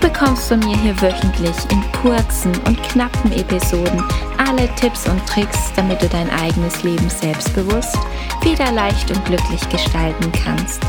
Du bekommst von mir hier wöchentlich in kurzen und knappen Episoden alle Tipps und Tricks, damit du dein eigenes Leben selbstbewusst, wieder leicht und glücklich gestalten kannst.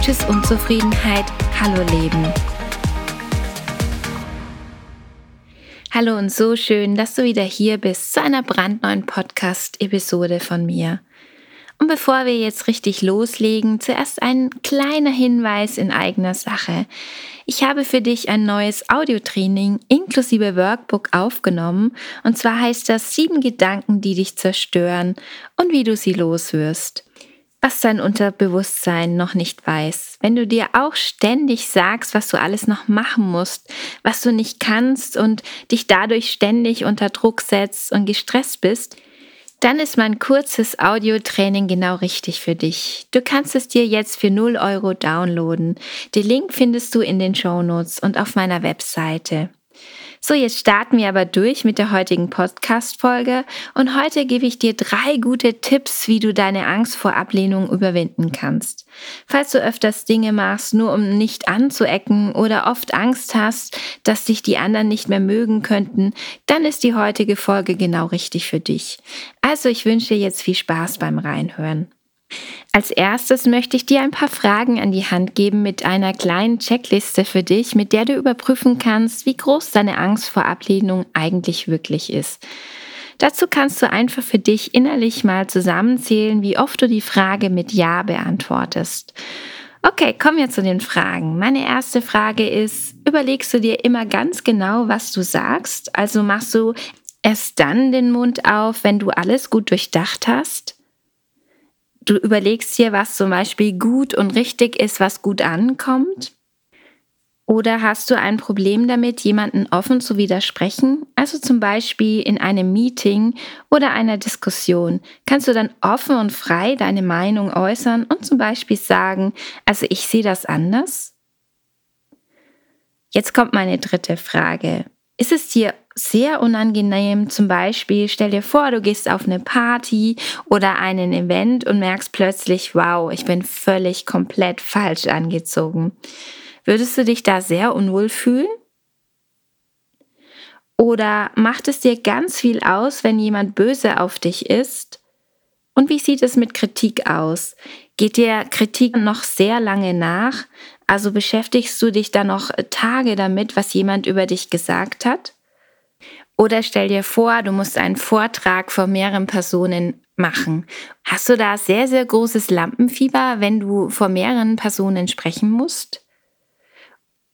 Tschüss Unzufriedenheit, hallo Leben. Hallo und so schön, dass du wieder hier bist zu einer brandneuen Podcast-Episode von mir. Und bevor wir jetzt richtig loslegen, zuerst ein kleiner Hinweis in eigener Sache. Ich habe für dich ein neues Audiotraining inklusive Workbook aufgenommen. Und zwar heißt das sieben Gedanken, die dich zerstören und wie du sie loswirst. Was dein Unterbewusstsein noch nicht weiß. Wenn du dir auch ständig sagst, was du alles noch machen musst, was du nicht kannst und dich dadurch ständig unter Druck setzt und gestresst bist, dann ist mein kurzes Audiotraining genau richtig für dich. Du kannst es dir jetzt für 0 Euro downloaden. Den Link findest du in den Show Notes und auf meiner Webseite. So, jetzt starten wir aber durch mit der heutigen Podcast-Folge und heute gebe ich dir drei gute Tipps, wie du deine Angst vor Ablehnung überwinden kannst. Falls du öfters Dinge machst, nur um nicht anzuecken oder oft Angst hast, dass dich die anderen nicht mehr mögen könnten, dann ist die heutige Folge genau richtig für dich. Also ich wünsche dir jetzt viel Spaß beim Reinhören. Als erstes möchte ich dir ein paar Fragen an die Hand geben mit einer kleinen Checkliste für dich, mit der du überprüfen kannst, wie groß deine Angst vor Ablehnung eigentlich wirklich ist. Dazu kannst du einfach für dich innerlich mal zusammenzählen, wie oft du die Frage mit Ja beantwortest. Okay, kommen wir zu den Fragen. Meine erste Frage ist, überlegst du dir immer ganz genau, was du sagst? Also machst du erst dann den Mund auf, wenn du alles gut durchdacht hast? Du überlegst dir, was zum Beispiel gut und richtig ist, was gut ankommt. Oder hast du ein Problem damit, jemanden offen zu widersprechen? Also zum Beispiel in einem Meeting oder einer Diskussion kannst du dann offen und frei deine Meinung äußern und zum Beispiel sagen, also ich sehe das anders? Jetzt kommt meine dritte Frage. Ist es dir sehr unangenehm. Zum Beispiel, stell dir vor, du gehst auf eine Party oder einen Event und merkst plötzlich, wow, ich bin völlig komplett falsch angezogen. Würdest du dich da sehr unwohl fühlen? Oder macht es dir ganz viel aus, wenn jemand böse auf dich ist? Und wie sieht es mit Kritik aus? Geht dir Kritik noch sehr lange nach? Also beschäftigst du dich da noch Tage damit, was jemand über dich gesagt hat? Oder stell dir vor, du musst einen Vortrag vor mehreren Personen machen. Hast du da sehr, sehr großes Lampenfieber, wenn du vor mehreren Personen sprechen musst?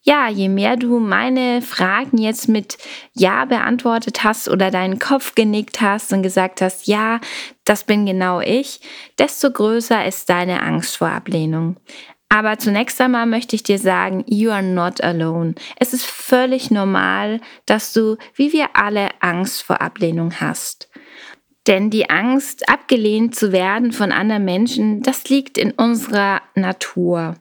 Ja, je mehr du meine Fragen jetzt mit Ja beantwortet hast oder deinen Kopf genickt hast und gesagt hast, ja, das bin genau ich, desto größer ist deine Angst vor Ablehnung. Aber zunächst einmal möchte ich dir sagen, you are not alone. Es ist völlig normal, dass du, wie wir alle, Angst vor Ablehnung hast. Denn die Angst, abgelehnt zu werden von anderen Menschen, das liegt in unserer Natur.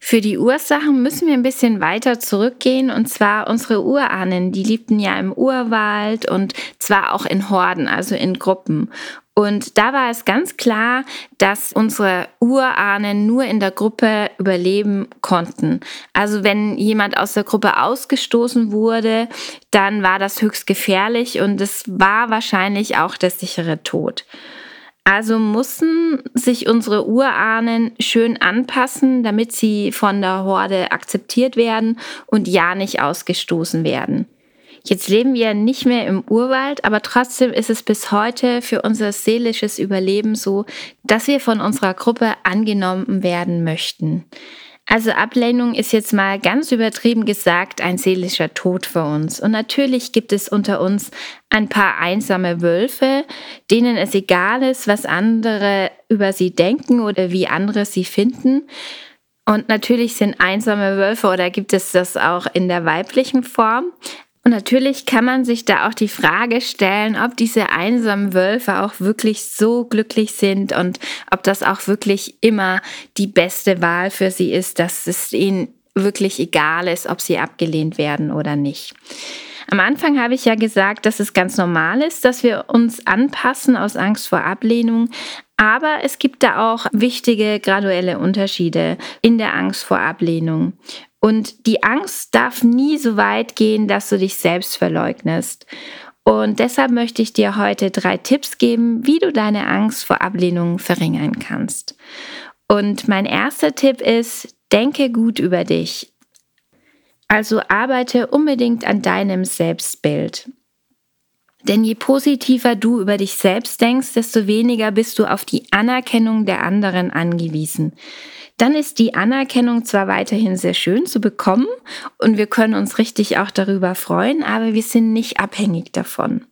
Für die Ursachen müssen wir ein bisschen weiter zurückgehen und zwar unsere Urahnen, die lebten ja im Urwald und zwar auch in Horden, also in Gruppen. Und da war es ganz klar, dass unsere Urahnen nur in der Gruppe überleben konnten. Also wenn jemand aus der Gruppe ausgestoßen wurde, dann war das höchst gefährlich und es war wahrscheinlich auch der sichere Tod. Also mussten sich unsere Urahnen schön anpassen, damit sie von der Horde akzeptiert werden und ja nicht ausgestoßen werden. Jetzt leben wir nicht mehr im Urwald, aber trotzdem ist es bis heute für unser seelisches Überleben so, dass wir von unserer Gruppe angenommen werden möchten. Also Ablehnung ist jetzt mal ganz übertrieben gesagt ein seelischer Tod für uns. Und natürlich gibt es unter uns ein paar einsame Wölfe, denen es egal ist, was andere über sie denken oder wie andere sie finden. Und natürlich sind einsame Wölfe oder gibt es das auch in der weiblichen Form. Und natürlich kann man sich da auch die Frage stellen, ob diese einsamen Wölfe auch wirklich so glücklich sind und ob das auch wirklich immer die beste Wahl für sie ist, dass es ihnen wirklich egal ist, ob sie abgelehnt werden oder nicht. Am Anfang habe ich ja gesagt, dass es ganz normal ist, dass wir uns anpassen aus Angst vor Ablehnung. Aber es gibt da auch wichtige graduelle Unterschiede in der Angst vor Ablehnung. Und die Angst darf nie so weit gehen, dass du dich selbst verleugnest. Und deshalb möchte ich dir heute drei Tipps geben, wie du deine Angst vor Ablehnung verringern kannst. Und mein erster Tipp ist, denke gut über dich. Also arbeite unbedingt an deinem Selbstbild. Denn je positiver du über dich selbst denkst, desto weniger bist du auf die Anerkennung der anderen angewiesen dann ist die Anerkennung zwar weiterhin sehr schön zu bekommen und wir können uns richtig auch darüber freuen, aber wir sind nicht abhängig davon.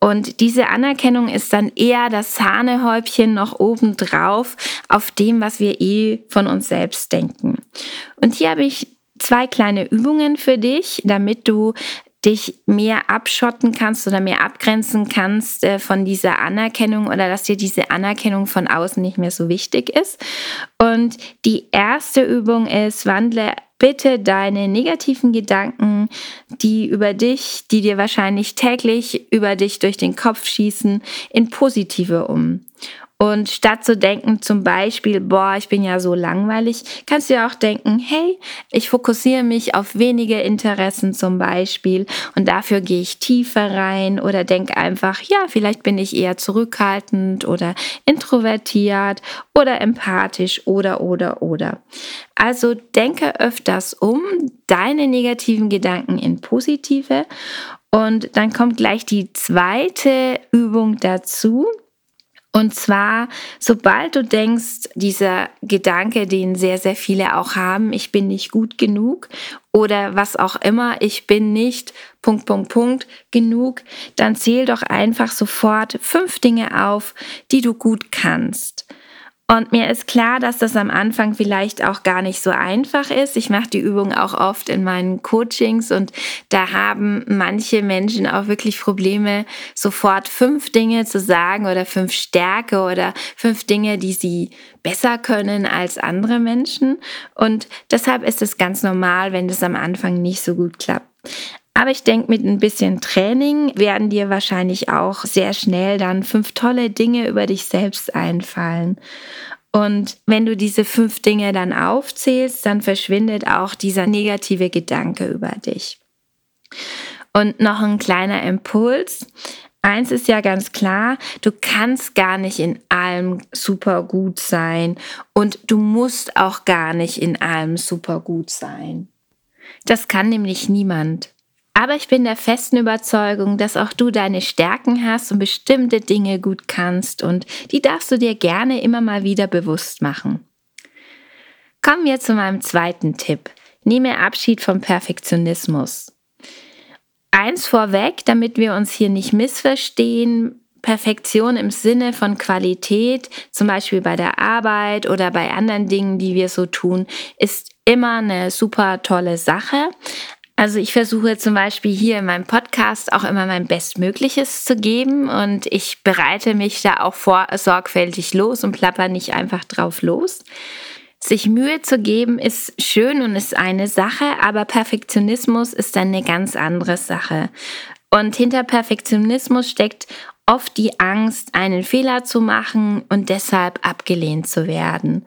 Und diese Anerkennung ist dann eher das Sahnehäubchen noch obendrauf auf dem, was wir eh von uns selbst denken. Und hier habe ich zwei kleine Übungen für dich, damit du dich mehr abschotten kannst oder mehr abgrenzen kannst äh, von dieser Anerkennung oder dass dir diese Anerkennung von außen nicht mehr so wichtig ist. Und die erste Übung ist, wandle bitte deine negativen Gedanken, die über dich, die dir wahrscheinlich täglich über dich durch den Kopf schießen, in positive um. Und statt zu denken, zum Beispiel, boah, ich bin ja so langweilig, kannst du ja auch denken, hey, ich fokussiere mich auf wenige Interessen zum Beispiel und dafür gehe ich tiefer rein oder denke einfach, ja, vielleicht bin ich eher zurückhaltend oder introvertiert oder empathisch oder, oder, oder. Also denke öfters um deine negativen Gedanken in positive und dann kommt gleich die zweite Übung dazu. Und zwar, sobald du denkst, dieser Gedanke, den sehr, sehr viele auch haben, ich bin nicht gut genug oder was auch immer, ich bin nicht Punkt, Punkt, Punkt genug, dann zähl doch einfach sofort fünf Dinge auf, die du gut kannst. Und mir ist klar, dass das am Anfang vielleicht auch gar nicht so einfach ist. Ich mache die Übung auch oft in meinen Coachings und da haben manche Menschen auch wirklich Probleme, sofort fünf Dinge zu sagen oder fünf Stärke oder fünf Dinge, die sie besser können als andere Menschen. Und deshalb ist es ganz normal, wenn das am Anfang nicht so gut klappt. Aber ich denke, mit ein bisschen Training werden dir wahrscheinlich auch sehr schnell dann fünf tolle Dinge über dich selbst einfallen. Und wenn du diese fünf Dinge dann aufzählst, dann verschwindet auch dieser negative Gedanke über dich. Und noch ein kleiner Impuls. Eins ist ja ganz klar, du kannst gar nicht in allem super gut sein und du musst auch gar nicht in allem super gut sein. Das kann nämlich niemand. Aber ich bin der festen Überzeugung, dass auch du deine Stärken hast und bestimmte Dinge gut kannst und die darfst du dir gerne immer mal wieder bewusst machen. Kommen wir zu meinem zweiten Tipp. Nehme Abschied vom Perfektionismus. Eins vorweg, damit wir uns hier nicht missverstehen. Perfektion im Sinne von Qualität, zum Beispiel bei der Arbeit oder bei anderen Dingen, die wir so tun, ist immer eine super tolle Sache. Also ich versuche zum Beispiel hier in meinem Podcast auch immer mein Bestmögliches zu geben und ich bereite mich da auch vor, sorgfältig los und plapper nicht einfach drauf los. Sich Mühe zu geben ist schön und ist eine Sache, aber Perfektionismus ist dann eine ganz andere Sache. Und hinter Perfektionismus steckt oft die Angst, einen Fehler zu machen und deshalb abgelehnt zu werden.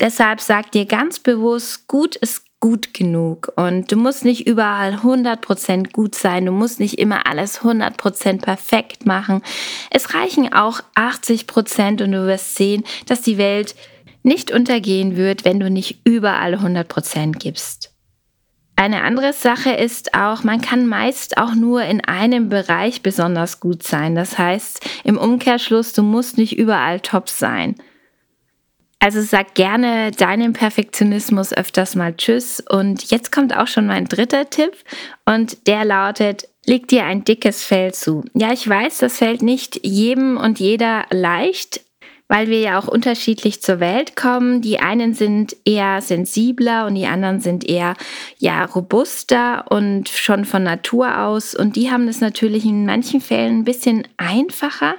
Deshalb sag dir ganz bewusst, gut ist gut genug und du musst nicht überall 100% gut sein, du musst nicht immer alles 100% perfekt machen. Es reichen auch 80% und du wirst sehen, dass die Welt nicht untergehen wird, wenn du nicht überall 100% gibst. Eine andere Sache ist auch, man kann meist auch nur in einem Bereich besonders gut sein. Das heißt, im Umkehrschluss, du musst nicht überall top sein. Also sag gerne deinem Perfektionismus öfters mal Tschüss. Und jetzt kommt auch schon mein dritter Tipp und der lautet, leg dir ein dickes Fell zu. Ja, ich weiß, das fällt nicht jedem und jeder leicht. weil wir ja auch unterschiedlich zur Welt kommen. Die einen sind eher sensibler und die anderen sind eher ja robuster und schon von Natur aus und die haben es natürlich in manchen Fällen ein bisschen einfacher,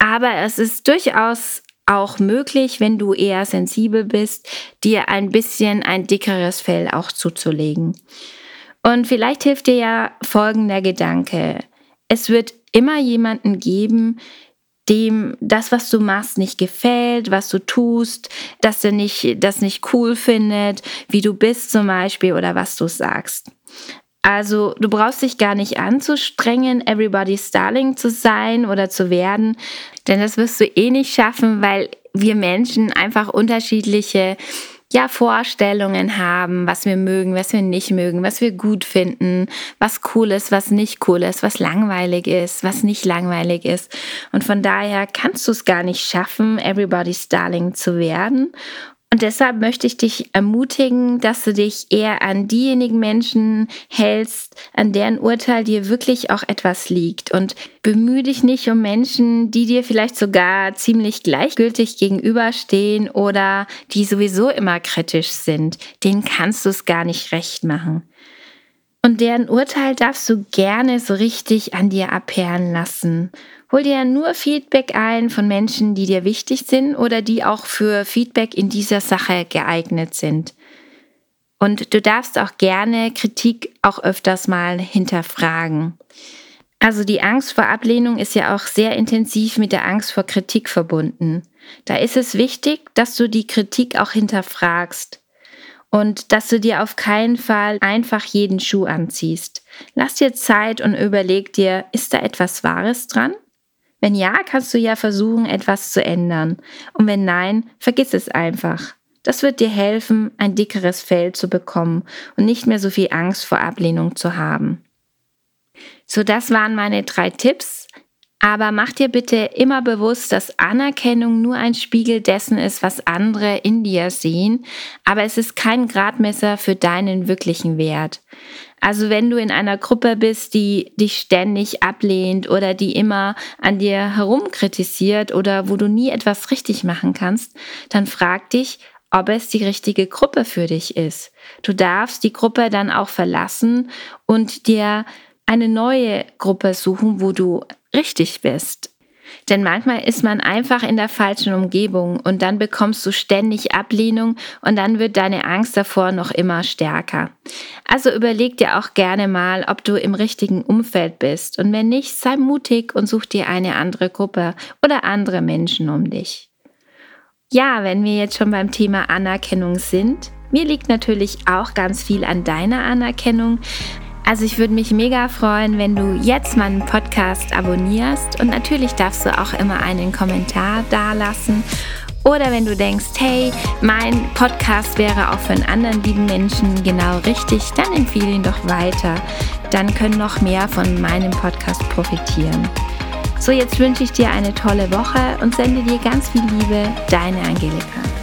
aber es ist durchaus auch möglich, wenn du eher sensibel bist, dir ein bisschen ein dickeres Fell auch zuzulegen. Und vielleicht hilft dir ja folgender Gedanke. Es wird immer jemanden geben, dem das, was du machst, nicht gefällt, was du tust, dass er nicht, das nicht cool findet, wie du bist zum Beispiel oder was du sagst. Also du brauchst dich gar nicht anzustrengen, everybody's darling zu sein oder zu werden, denn das wirst du eh nicht schaffen, weil wir Menschen einfach unterschiedliche ja, Vorstellungen haben, was wir mögen, was wir nicht mögen, was wir gut finden, was cool ist, was nicht cool ist, was langweilig ist, was nicht langweilig ist. Und von daher kannst du es gar nicht schaffen, everybody's darling zu werden. Und deshalb möchte ich dich ermutigen, dass du dich eher an diejenigen Menschen hältst, an deren Urteil dir wirklich auch etwas liegt. Und bemühe dich nicht um Menschen, die dir vielleicht sogar ziemlich gleichgültig gegenüberstehen oder die sowieso immer kritisch sind. Denen kannst du es gar nicht recht machen. Und deren Urteil darfst du gerne so richtig an dir abperlen lassen. Hol dir nur Feedback ein von Menschen, die dir wichtig sind oder die auch für Feedback in dieser Sache geeignet sind. Und du darfst auch gerne Kritik auch öfters mal hinterfragen. Also die Angst vor Ablehnung ist ja auch sehr intensiv mit der Angst vor Kritik verbunden. Da ist es wichtig, dass du die Kritik auch hinterfragst und dass du dir auf keinen Fall einfach jeden Schuh anziehst. Lass dir Zeit und überleg dir, ist da etwas Wahres dran? Wenn ja, kannst du ja versuchen, etwas zu ändern. Und wenn nein, vergiss es einfach. Das wird dir helfen, ein dickeres Fell zu bekommen und nicht mehr so viel Angst vor Ablehnung zu haben. So, das waren meine drei Tipps. Aber mach dir bitte immer bewusst, dass Anerkennung nur ein Spiegel dessen ist, was andere in dir sehen, aber es ist kein Gradmesser für deinen wirklichen Wert. Also wenn du in einer Gruppe bist, die dich ständig ablehnt oder die immer an dir herumkritisiert oder wo du nie etwas richtig machen kannst, dann frag dich, ob es die richtige Gruppe für dich ist. Du darfst die Gruppe dann auch verlassen und dir eine neue Gruppe suchen, wo du richtig bist. Denn manchmal ist man einfach in der falschen Umgebung und dann bekommst du ständig Ablehnung und dann wird deine Angst davor noch immer stärker. Also überleg dir auch gerne mal, ob du im richtigen Umfeld bist und wenn nicht, sei mutig und such dir eine andere Gruppe oder andere Menschen um dich. Ja, wenn wir jetzt schon beim Thema Anerkennung sind, mir liegt natürlich auch ganz viel an deiner Anerkennung. Also ich würde mich mega freuen, wenn du jetzt meinen Podcast abonnierst und natürlich darfst du auch immer einen Kommentar dalassen. Oder wenn du denkst, hey, mein Podcast wäre auch für einen anderen lieben Menschen genau richtig, dann empfehle ihn doch weiter. Dann können noch mehr von meinem Podcast profitieren. So, jetzt wünsche ich dir eine tolle Woche und sende dir ganz viel Liebe, deine Angelika.